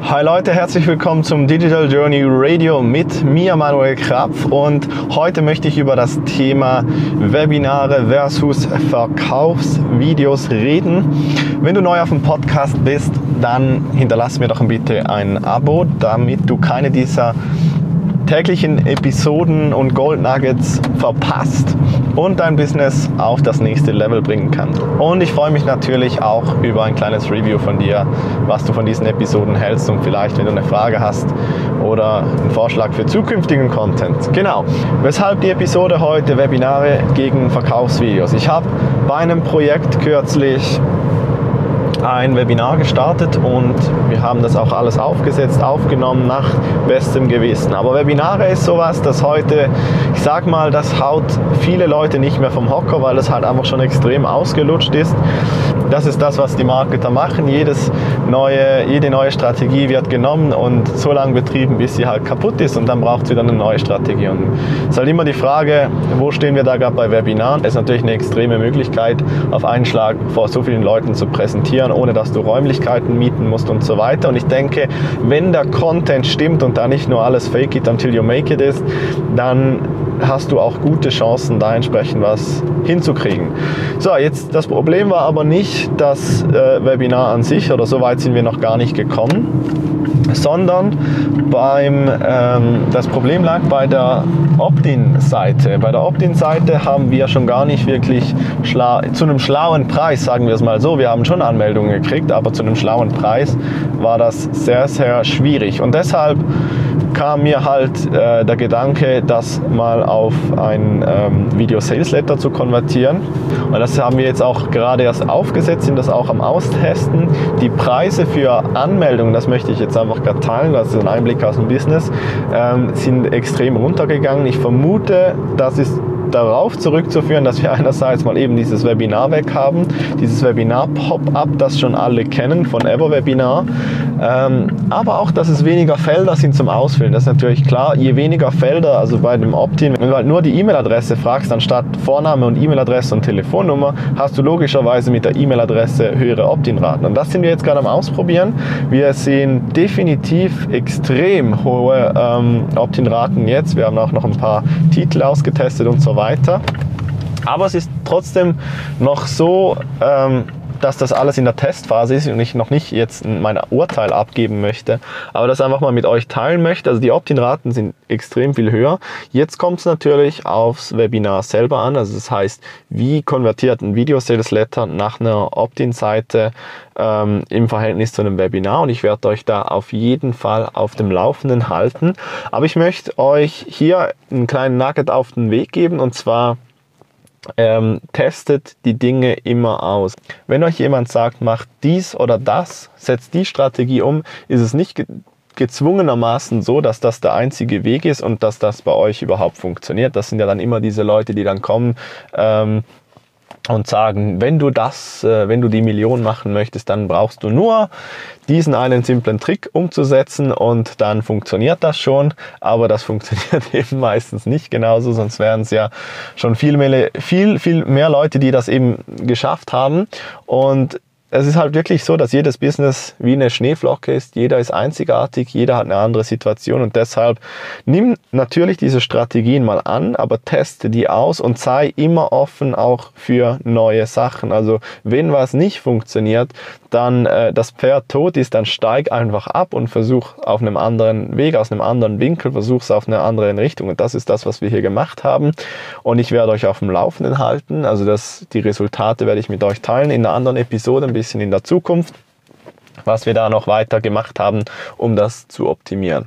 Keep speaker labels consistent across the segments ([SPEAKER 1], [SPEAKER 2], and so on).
[SPEAKER 1] Hi Leute, herzlich willkommen zum Digital Journey Radio mit mir Manuel Krapf und heute möchte ich über das Thema Webinare versus Verkaufsvideos reden. Wenn du neu auf dem Podcast bist, dann hinterlass mir doch bitte ein Abo, damit du keine dieser täglichen Episoden und Gold Nuggets verpasst und dein Business auf das nächste Level bringen kann. Und ich freue mich natürlich auch über ein kleines Review von dir, was du von diesen Episoden hältst und vielleicht, wenn du eine Frage hast oder einen Vorschlag für zukünftigen Content. Genau. Weshalb die Episode heute Webinare gegen Verkaufsvideos. Ich habe bei einem Projekt kürzlich ein Webinar gestartet und wir haben das auch alles aufgesetzt, aufgenommen nach bestem Gewissen. Aber Webinare ist sowas, das heute, ich sag mal, das haut viele Leute nicht mehr vom Hocker, weil es halt einfach schon extrem ausgelutscht ist. Das ist das, was die Marketer machen. Jedes neue, jede neue Strategie wird genommen und so lange betrieben, bis sie halt kaputt ist und dann braucht es wieder eine neue Strategie. Und es ist halt immer die Frage, wo stehen wir da gerade bei Webinaren? Es ist natürlich eine extreme Möglichkeit, auf einen Schlag vor so vielen Leuten zu präsentieren ohne dass du Räumlichkeiten mieten musst und so weiter. Und ich denke, wenn der Content stimmt und da nicht nur alles fake it until you make it ist, dann hast du auch gute Chancen, da entsprechend was hinzukriegen. So, jetzt das Problem war aber nicht das äh, Webinar an sich oder so weit sind wir noch gar nicht gekommen, sondern beim, ähm, das Problem lag bei der Opt-in-Seite. Bei der Opt-in-Seite haben wir schon gar nicht wirklich zu einem schlauen Preis, sagen wir es mal so. Wir haben schon Anmeldungen gekriegt, aber zu einem schlauen Preis war das sehr, sehr schwierig. Und deshalb kam mir halt äh, der Gedanke, das mal auf ein ähm, Video Sales Letter zu konvertieren. Und das haben wir jetzt auch gerade erst aufgesetzt, sind das auch am Austesten. Die Preise für Anmeldungen, das möchte ich jetzt einfach gerade teilen, das ist ein Einblick aus dem Business, ähm, sind extrem runtergegangen. Ich vermute, das ist darauf zurückzuführen, dass wir einerseits mal eben dieses Webinar weg haben, dieses Webinar-Pop-up, das schon alle kennen von EverWebinar, ähm, aber auch, dass es weniger Felder sind zum Ausfüllen. Das ist natürlich klar, je weniger Felder, also bei dem Opt-in, wenn du halt nur die E-Mail-Adresse fragst, anstatt Vorname und E-Mail-Adresse und Telefonnummer, hast du logischerweise mit der E-Mail-Adresse höhere Opt-in-Raten. Und das sind wir jetzt gerade am Ausprobieren. Wir sehen definitiv extrem hohe ähm, Opt-in-Raten jetzt. Wir haben auch noch ein paar Titel ausgetestet und so weiter weiter. Aber es ist trotzdem noch so, ähm, dass das alles in der Testphase ist und ich noch nicht jetzt mein Urteil abgeben möchte, aber das einfach mal mit euch teilen möchte. Also die Opt-in-Raten sind extrem viel höher. Jetzt kommt es natürlich aufs Webinar selber an. Also das heißt, wie konvertiert ein Video-Sales-Letter nach einer Opt-in-Seite ähm, im Verhältnis zu einem Webinar und ich werde euch da auf jeden Fall auf dem Laufenden halten. Aber ich möchte euch hier einen kleinen Nugget auf den Weg geben und zwar ähm, testet die Dinge immer aus. Wenn euch jemand sagt, macht dies oder das, setzt die Strategie um, ist es nicht ge gezwungenermaßen so, dass das der einzige Weg ist und dass das bei euch überhaupt funktioniert. Das sind ja dann immer diese Leute, die dann kommen, ähm, und sagen, wenn du das, äh, wenn du die Million machen möchtest, dann brauchst du nur diesen einen simplen Trick umzusetzen und dann funktioniert das schon. Aber das funktioniert eben meistens nicht genauso, sonst wären es ja schon viel mehr, viel, viel mehr Leute, die das eben geschafft haben. Und es ist halt wirklich so, dass jedes Business wie eine Schneeflocke ist. Jeder ist einzigartig, jeder hat eine andere Situation und deshalb nimm natürlich diese Strategien mal an, aber teste die aus und sei immer offen auch für neue Sachen. Also wenn was nicht funktioniert, dann äh, das Pferd tot ist, dann steig einfach ab und versuch auf einem anderen Weg, aus einem anderen Winkel, versuch es auf eine andere Richtung. Und das ist das, was wir hier gemacht haben. Und ich werde euch auf dem Laufenden halten. Also das, die Resultate werde ich mit euch teilen in einer anderen Episode, ein bisschen in der Zukunft was wir da noch weiter gemacht haben, um das zu optimieren.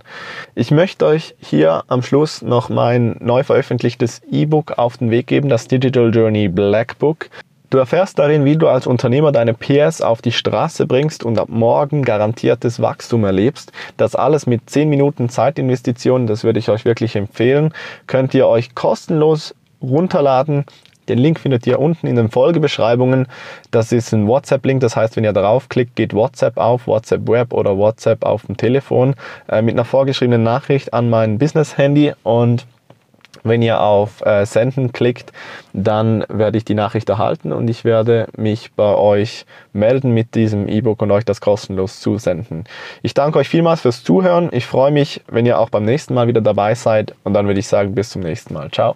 [SPEAKER 1] Ich möchte euch hier am Schluss noch mein neu veröffentlichtes E-Book auf den Weg geben, das Digital Journey Black Book. Du erfährst darin, wie du als Unternehmer deine PS auf die Straße bringst und ab morgen garantiertes Wachstum erlebst. Das alles mit 10 Minuten Zeitinvestitionen, das würde ich euch wirklich empfehlen, könnt ihr euch kostenlos runterladen. Den Link findet ihr unten in den Folgebeschreibungen. Das ist ein WhatsApp-Link, das heißt, wenn ihr draufklickt, geht WhatsApp auf, WhatsApp Web oder WhatsApp auf dem Telefon äh, mit einer vorgeschriebenen Nachricht an mein Business-Handy und Wenn ihr auf äh, Senden klickt, dann werde ich die Nachricht erhalten und ich werde mich bei euch melden mit diesem E-Book und euch das kostenlos zusenden. Ich danke euch vielmals fürs Zuhören. Ich freue mich, wenn ihr auch beim nächsten Mal wieder dabei seid und dann würde ich sagen, bis zum nächsten Mal. Ciao.